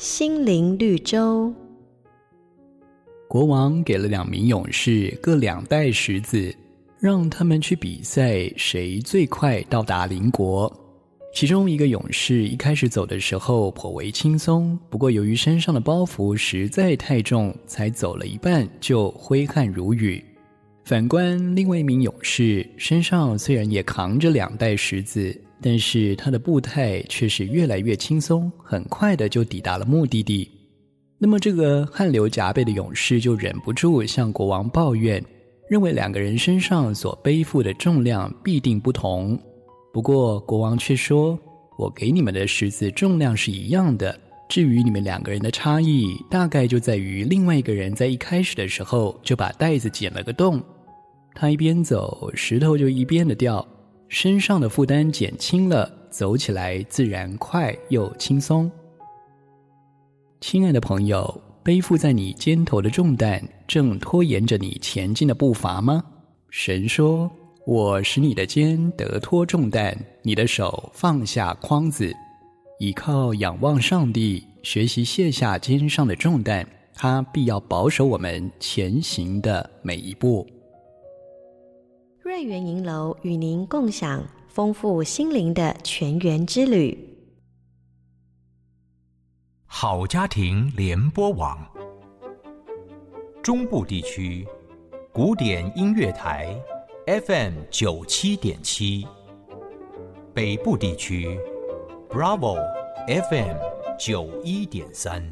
心灵绿洲。国王给了两名勇士各两袋石子，让他们去比赛，谁最快到达邻国。其中一个勇士一开始走的时候颇为轻松，不过由于身上的包袱实在太重，才走了一半就挥汗如雨。反观另外一名勇士，身上虽然也扛着两袋石子，但是他的步态却是越来越轻松，很快的就抵达了目的地。那么这个汗流浃背的勇士就忍不住向国王抱怨，认为两个人身上所背负的重量必定不同。不过国王却说：“我给你们的石子重量是一样的。”至于你们两个人的差异，大概就在于另外一个人在一开始的时候就把袋子剪了个洞，他一边走，石头就一边的掉，身上的负担减轻了，走起来自然快又轻松。亲爱的朋友，背负在你肩头的重担，正拖延着你前进的步伐吗？神说：“我使你的肩得脱重担，你的手放下筐子。”倚靠仰望上帝，学习卸下肩上的重担，他必要保守我们前行的每一步。瑞园银楼与您共享丰富心灵的全员之旅。好家庭联播网，中部地区古典音乐台 FM 九七点七，北部地区。Bravo FM 九一点三。